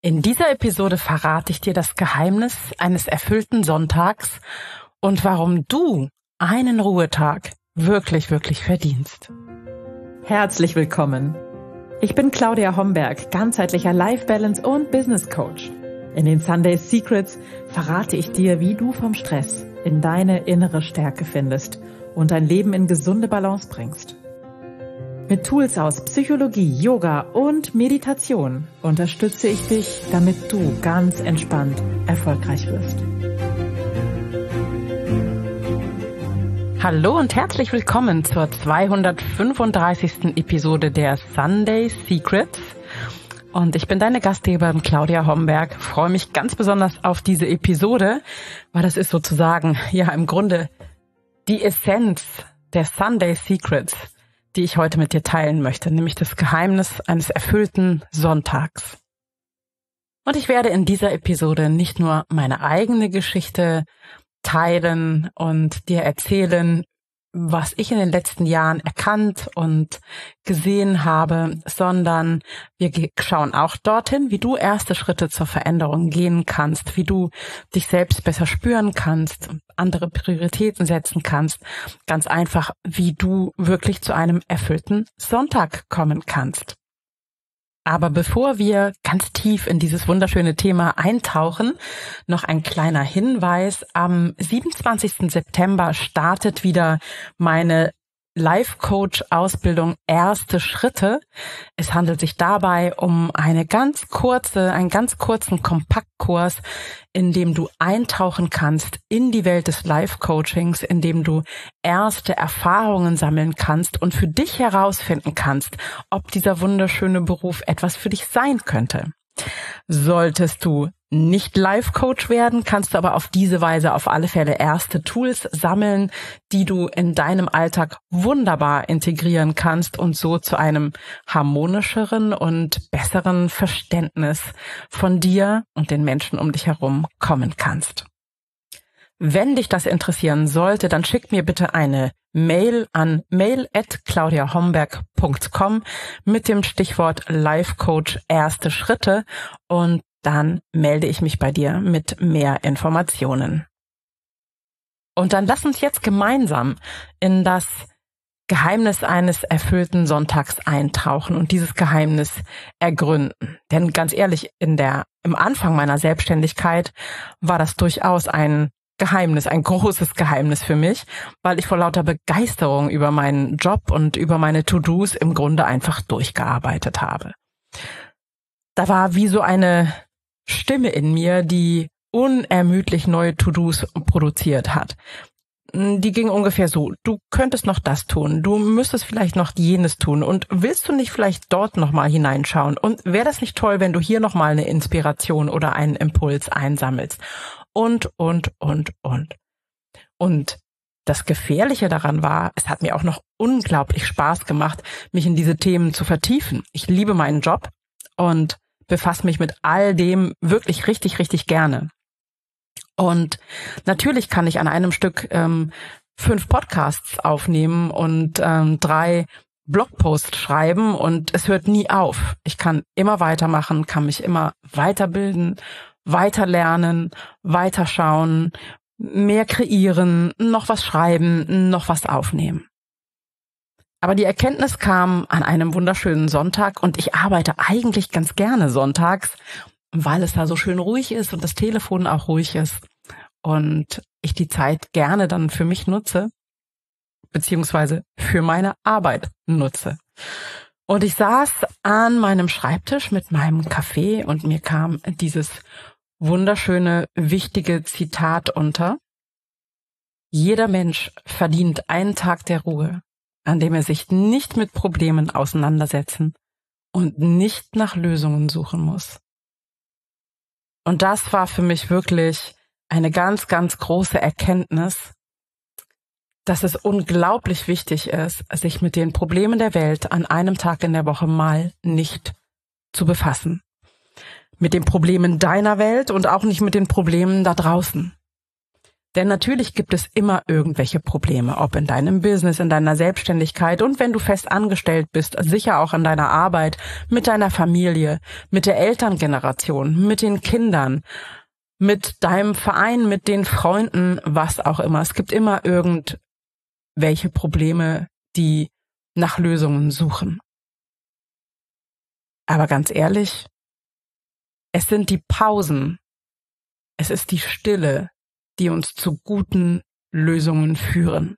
In dieser Episode verrate ich dir das Geheimnis eines erfüllten Sonntags und warum du einen Ruhetag wirklich, wirklich verdienst. Herzlich willkommen. Ich bin Claudia Homberg, ganzheitlicher Life Balance und Business Coach. In den Sunday Secrets verrate ich dir, wie du vom Stress in deine innere Stärke findest und dein Leben in gesunde Balance bringst. Mit Tools aus Psychologie, Yoga und Meditation unterstütze ich dich, damit du ganz entspannt erfolgreich wirst. Hallo und herzlich willkommen zur 235. Episode der Sunday Secrets. Und ich bin deine Gastgeberin Claudia Homberg. Freue mich ganz besonders auf diese Episode, weil das ist sozusagen ja im Grunde die Essenz der Sunday Secrets die ich heute mit dir teilen möchte, nämlich das Geheimnis eines erfüllten Sonntags. Und ich werde in dieser Episode nicht nur meine eigene Geschichte teilen und dir erzählen, was ich in den letzten Jahren erkannt und gesehen habe, sondern wir schauen auch dorthin, wie du erste Schritte zur Veränderung gehen kannst, wie du dich selbst besser spüren kannst, andere Prioritäten setzen kannst, ganz einfach, wie du wirklich zu einem erfüllten Sonntag kommen kannst. Aber bevor wir ganz tief in dieses wunderschöne Thema eintauchen, noch ein kleiner Hinweis. Am 27. September startet wieder meine Life-Coach-Ausbildung Erste Schritte. Es handelt sich dabei um eine ganz kurze, einen ganz kurzen Kompaktkurs, in dem du eintauchen kannst in die Welt des Life-Coachings, in dem du erste Erfahrungen sammeln kannst und für dich herausfinden kannst, ob dieser wunderschöne Beruf etwas für dich sein könnte. Solltest du nicht Life-Coach werden, kannst du aber auf diese Weise auf alle Fälle erste Tools sammeln, die du in deinem Alltag wunderbar integrieren kannst und so zu einem harmonischeren und besseren Verständnis von dir und den Menschen um dich herum kommen kannst. Wenn dich das interessieren sollte, dann schick mir bitte eine Mail an mail@claudiahomberg.com mit dem Stichwort Life Coach erste Schritte und dann melde ich mich bei dir mit mehr Informationen. Und dann lass uns jetzt gemeinsam in das Geheimnis eines erfüllten Sonntags eintauchen und dieses Geheimnis ergründen. Denn ganz ehrlich, in der, im Anfang meiner Selbstständigkeit war das durchaus ein Geheimnis, ein großes Geheimnis für mich, weil ich vor lauter Begeisterung über meinen Job und über meine To-Dos im Grunde einfach durchgearbeitet habe. Da war wie so eine Stimme in mir, die unermüdlich neue To-Dos produziert hat. Die ging ungefähr so, du könntest noch das tun, du müsstest vielleicht noch jenes tun und willst du nicht vielleicht dort nochmal hineinschauen und wäre das nicht toll, wenn du hier nochmal eine Inspiration oder einen Impuls einsammelst und, und, und, und. Und das Gefährliche daran war, es hat mir auch noch unglaublich Spaß gemacht, mich in diese Themen zu vertiefen. Ich liebe meinen Job und befasse mich mit all dem wirklich richtig, richtig gerne. Und natürlich kann ich an einem Stück ähm, fünf Podcasts aufnehmen und ähm, drei Blogposts schreiben und es hört nie auf. Ich kann immer weitermachen, kann mich immer weiterbilden, weiter lernen, weiterschauen, mehr kreieren, noch was schreiben, noch was aufnehmen. Aber die Erkenntnis kam an einem wunderschönen Sonntag und ich arbeite eigentlich ganz gerne sonntags, weil es da so schön ruhig ist und das Telefon auch ruhig ist und ich die Zeit gerne dann für mich nutze, beziehungsweise für meine Arbeit nutze. Und ich saß an meinem Schreibtisch mit meinem Kaffee und mir kam dieses wunderschöne, wichtige Zitat unter. Jeder Mensch verdient einen Tag der Ruhe, an dem er sich nicht mit Problemen auseinandersetzen und nicht nach Lösungen suchen muss. Und das war für mich wirklich eine ganz, ganz große Erkenntnis, dass es unglaublich wichtig ist, sich mit den Problemen der Welt an einem Tag in der Woche mal nicht zu befassen. Mit den Problemen deiner Welt und auch nicht mit den Problemen da draußen. Denn natürlich gibt es immer irgendwelche Probleme, ob in deinem Business, in deiner Selbstständigkeit und wenn du fest angestellt bist, sicher auch in deiner Arbeit, mit deiner Familie, mit der Elterngeneration, mit den Kindern, mit deinem Verein, mit den Freunden, was auch immer. Es gibt immer irgendwelche Probleme, die nach Lösungen suchen. Aber ganz ehrlich, es sind die Pausen, es ist die Stille, die uns zu guten Lösungen führen.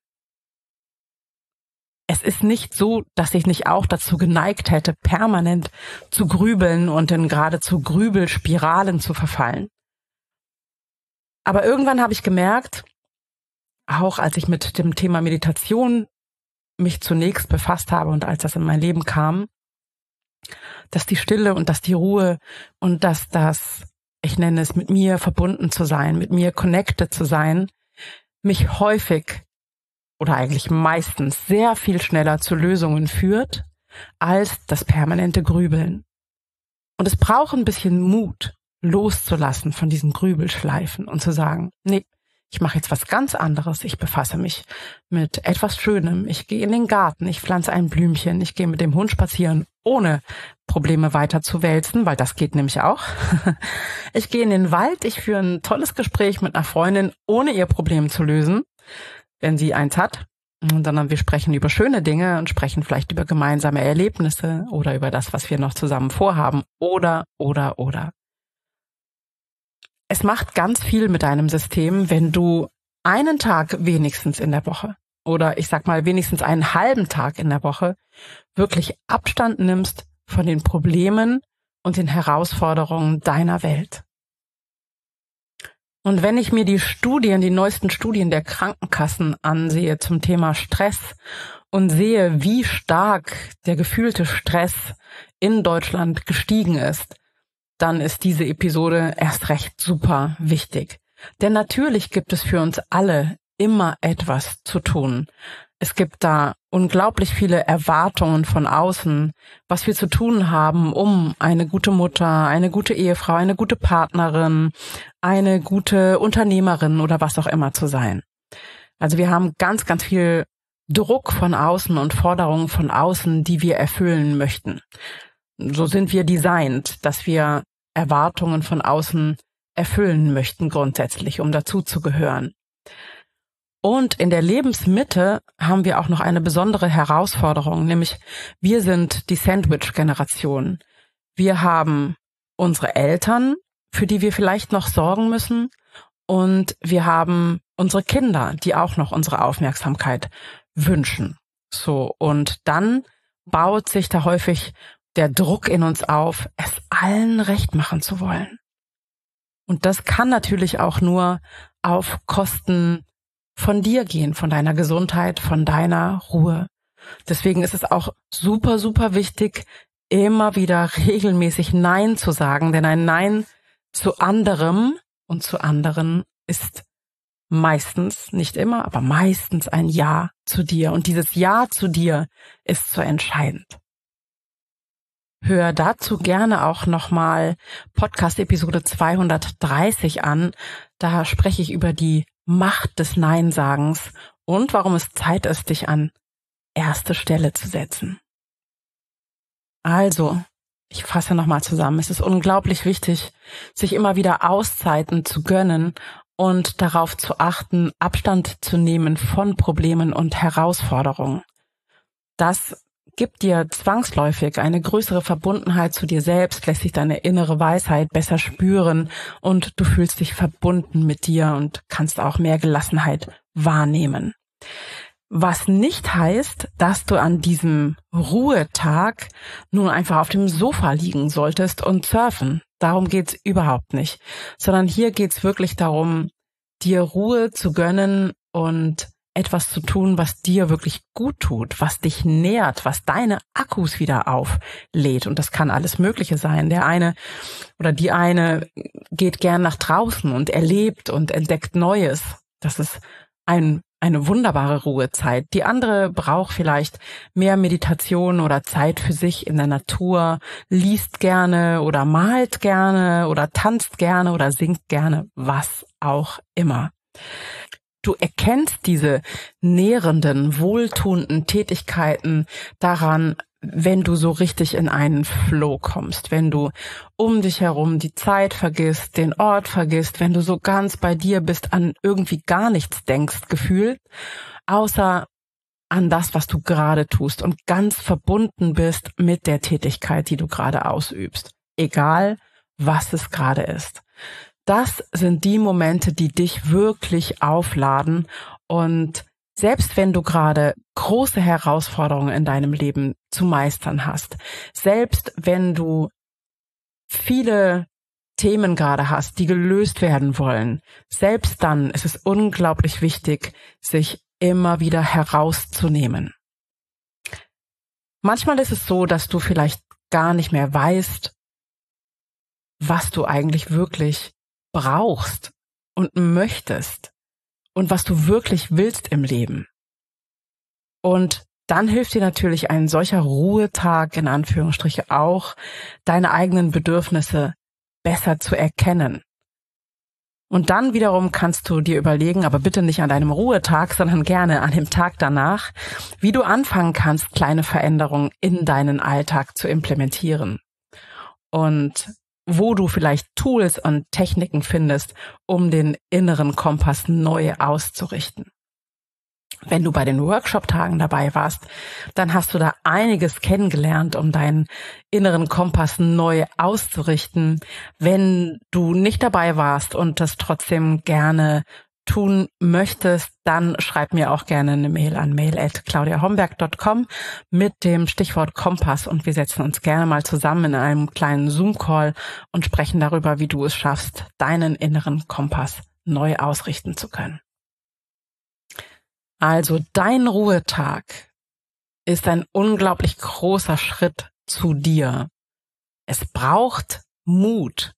Es ist nicht so, dass ich nicht auch dazu geneigt hätte, permanent zu grübeln und in geradezu Grübelspiralen zu verfallen. Aber irgendwann habe ich gemerkt, auch als ich mit dem Thema Meditation mich zunächst befasst habe und als das in mein Leben kam, dass die Stille und dass die Ruhe und dass das, ich nenne es, mit mir verbunden zu sein, mit mir connected zu sein, mich häufig oder eigentlich meistens sehr viel schneller zu Lösungen führt als das permanente Grübeln. Und es braucht ein bisschen Mut, loszulassen von diesen Grübelschleifen und zu sagen, nee, ich mache jetzt was ganz anderes. Ich befasse mich mit etwas Schönem. Ich gehe in den Garten, ich pflanze ein Blümchen, ich gehe mit dem Hund spazieren, ohne Probleme weiter zu wälzen, weil das geht nämlich auch. Ich gehe in den Wald, ich führe ein tolles Gespräch mit einer Freundin, ohne ihr Problem zu lösen, wenn sie eins hat. Sondern wir sprechen über schöne Dinge und sprechen vielleicht über gemeinsame Erlebnisse oder über das, was wir noch zusammen vorhaben. Oder, oder, oder es macht ganz viel mit deinem System, wenn du einen Tag wenigstens in der Woche oder ich sag mal wenigstens einen halben Tag in der Woche wirklich Abstand nimmst von den Problemen und den Herausforderungen deiner Welt. Und wenn ich mir die Studien, die neuesten Studien der Krankenkassen ansehe zum Thema Stress und sehe, wie stark der gefühlte Stress in Deutschland gestiegen ist, dann ist diese Episode erst recht super wichtig. Denn natürlich gibt es für uns alle immer etwas zu tun. Es gibt da unglaublich viele Erwartungen von außen, was wir zu tun haben, um eine gute Mutter, eine gute Ehefrau, eine gute Partnerin, eine gute Unternehmerin oder was auch immer zu sein. Also wir haben ganz, ganz viel Druck von außen und Forderungen von außen, die wir erfüllen möchten. So sind wir designt, dass wir Erwartungen von außen erfüllen möchten grundsätzlich, um dazuzugehören. Und in der Lebensmitte haben wir auch noch eine besondere Herausforderung, nämlich wir sind die Sandwich-Generation. Wir haben unsere Eltern, für die wir vielleicht noch sorgen müssen, und wir haben unsere Kinder, die auch noch unsere Aufmerksamkeit wünschen. So, und dann baut sich da häufig der Druck in uns auf, es allen recht machen zu wollen. Und das kann natürlich auch nur auf Kosten von dir gehen, von deiner Gesundheit, von deiner Ruhe. Deswegen ist es auch super, super wichtig, immer wieder regelmäßig Nein zu sagen, denn ein Nein zu anderem und zu anderen ist meistens, nicht immer, aber meistens ein Ja zu dir. Und dieses Ja zu dir ist so entscheidend. Hör dazu gerne auch nochmal Podcast Episode 230 an. Da spreche ich über die Macht des Neinsagens und warum es Zeit ist, dich an erste Stelle zu setzen. Also, ich fasse nochmal zusammen. Es ist unglaublich wichtig, sich immer wieder Auszeiten zu gönnen und darauf zu achten, Abstand zu nehmen von Problemen und Herausforderungen. Das gibt dir zwangsläufig eine größere Verbundenheit zu dir selbst, lässt sich deine innere Weisheit besser spüren und du fühlst dich verbunden mit dir und kannst auch mehr Gelassenheit wahrnehmen. Was nicht heißt, dass du an diesem Ruhetag nun einfach auf dem Sofa liegen solltest und surfen. Darum geht's überhaupt nicht. Sondern hier geht's wirklich darum, dir Ruhe zu gönnen und etwas zu tun, was dir wirklich gut tut, was dich nährt, was deine Akkus wieder auflädt. Und das kann alles Mögliche sein. Der eine oder die eine geht gern nach draußen und erlebt und entdeckt Neues. Das ist ein, eine wunderbare Ruhezeit. Die andere braucht vielleicht mehr Meditation oder Zeit für sich in der Natur, liest gerne oder malt gerne oder tanzt gerne oder singt gerne, was auch immer. Du erkennst diese nährenden, wohltuenden Tätigkeiten daran, wenn du so richtig in einen Flow kommst, wenn du um dich herum die Zeit vergisst, den Ort vergisst, wenn du so ganz bei dir bist, an irgendwie gar nichts denkst, gefühlt, außer an das, was du gerade tust und ganz verbunden bist mit der Tätigkeit, die du gerade ausübst, egal was es gerade ist. Das sind die Momente, die dich wirklich aufladen und selbst wenn du gerade große Herausforderungen in deinem Leben zu meistern hast, selbst wenn du viele Themen gerade hast, die gelöst werden wollen, selbst dann ist es unglaublich wichtig, sich immer wieder herauszunehmen. Manchmal ist es so, dass du vielleicht gar nicht mehr weißt, was du eigentlich wirklich brauchst und möchtest und was du wirklich willst im Leben. Und dann hilft dir natürlich ein solcher Ruhetag in Anführungsstriche auch, deine eigenen Bedürfnisse besser zu erkennen. Und dann wiederum kannst du dir überlegen, aber bitte nicht an deinem Ruhetag, sondern gerne an dem Tag danach, wie du anfangen kannst, kleine Veränderungen in deinen Alltag zu implementieren. Und wo du vielleicht Tools und Techniken findest, um den inneren Kompass neu auszurichten. Wenn du bei den Workshop-Tagen dabei warst, dann hast du da einiges kennengelernt, um deinen inneren Kompass neu auszurichten. Wenn du nicht dabei warst und das trotzdem gerne tun möchtest, dann schreib mir auch gerne eine Mail an mail@claudiahomberg.com mit dem Stichwort Kompass und wir setzen uns gerne mal zusammen in einem kleinen Zoom-Call und sprechen darüber, wie du es schaffst, deinen inneren Kompass neu ausrichten zu können. Also dein Ruhetag ist ein unglaublich großer Schritt zu dir. Es braucht Mut,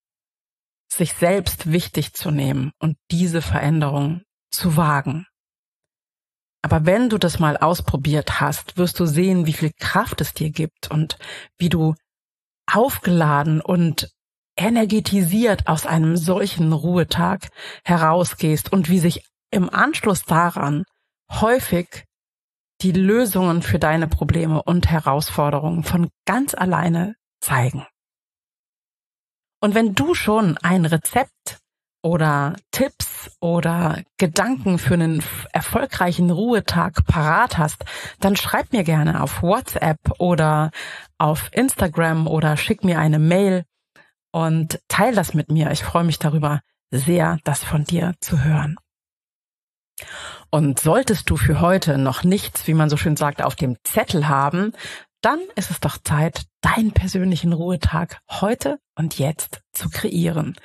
sich selbst wichtig zu nehmen und diese Veränderung zu wagen. Aber wenn du das mal ausprobiert hast, wirst du sehen, wie viel Kraft es dir gibt und wie du aufgeladen und energetisiert aus einem solchen Ruhetag herausgehst und wie sich im Anschluss daran häufig die Lösungen für deine Probleme und Herausforderungen von ganz alleine zeigen. Und wenn du schon ein Rezept oder Tipps oder Gedanken für einen erfolgreichen Ruhetag parat hast, dann schreib mir gerne auf WhatsApp oder auf Instagram oder schick mir eine Mail und teil das mit mir. Ich freue mich darüber sehr, das von dir zu hören. Und solltest du für heute noch nichts, wie man so schön sagt, auf dem Zettel haben, dann ist es doch Zeit, deinen persönlichen Ruhetag heute und jetzt zu kreieren.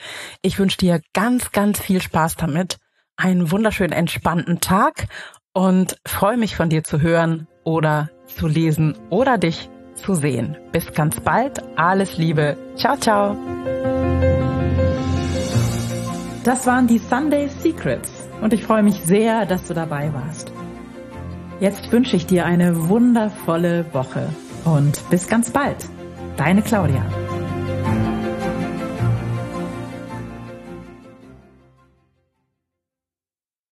Ich wünsche dir ganz, ganz viel Spaß damit, einen wunderschönen entspannten Tag und freue mich von dir zu hören oder zu lesen oder dich zu sehen. Bis ganz bald. Alles Liebe. Ciao, ciao. Das waren die Sunday Secrets und ich freue mich sehr, dass du dabei warst. Jetzt wünsche ich dir eine wundervolle Woche und bis ganz bald. Deine Claudia.